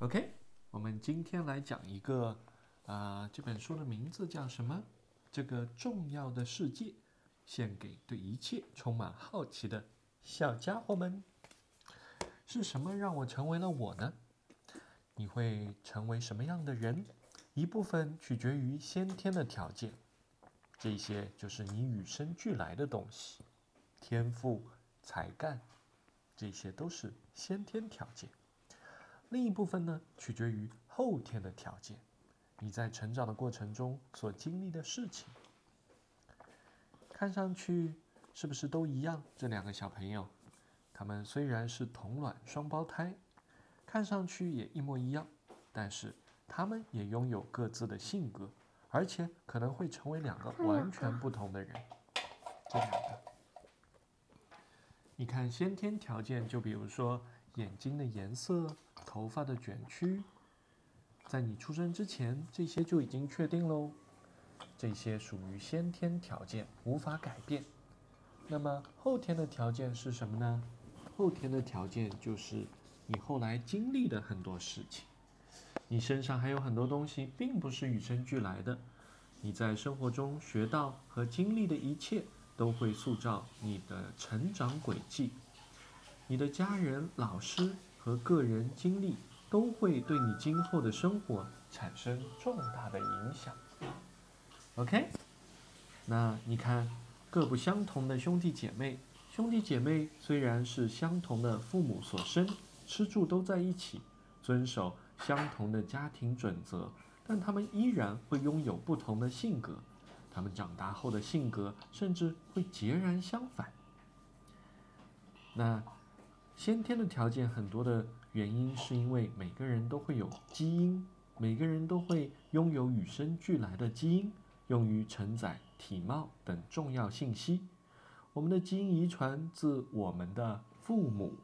OK，我们今天来讲一个啊，这本书的名字叫什么？这个重要的世界，献给对一切充满好奇的小家伙们。是什么让我成为了我呢？你会成为什么样的人？一部分取决于先天的条件，这些就是你与生俱来的东西，天赋、才干，这些都是先天条件。另一部分呢，取决于后天的条件，你在成长的过程中所经历的事情。看上去是不是都一样？这两个小朋友，他们虽然是同卵双胞胎，看上去也一模一样，但是他们也拥有各自的性格，而且可能会成为两个完全不同的人。这两个，你看先天条件，就比如说眼睛的颜色。头发的卷曲，在你出生之前，这些就已经确定喽。这些属于先天条件，无法改变。那么后天的条件是什么呢？后天的条件就是你后来经历的很多事情。你身上还有很多东西，并不是与生俱来的。你在生活中学到和经历的一切，都会塑造你的成长轨迹。你的家人、老师。和个人经历都会对你今后的生活产生重大的影响。OK，那你看，各不相同的兄弟姐妹，兄弟姐妹虽然是相同的父母所生，吃住都在一起，遵守相同的家庭准则，但他们依然会拥有不同的性格。他们长大后的性格甚至会截然相反。那。先天的条件很多的原因，是因为每个人都会有基因，每个人都会拥有与生俱来的基因，用于承载体貌等重要信息。我们的基因遗传自我们的父母，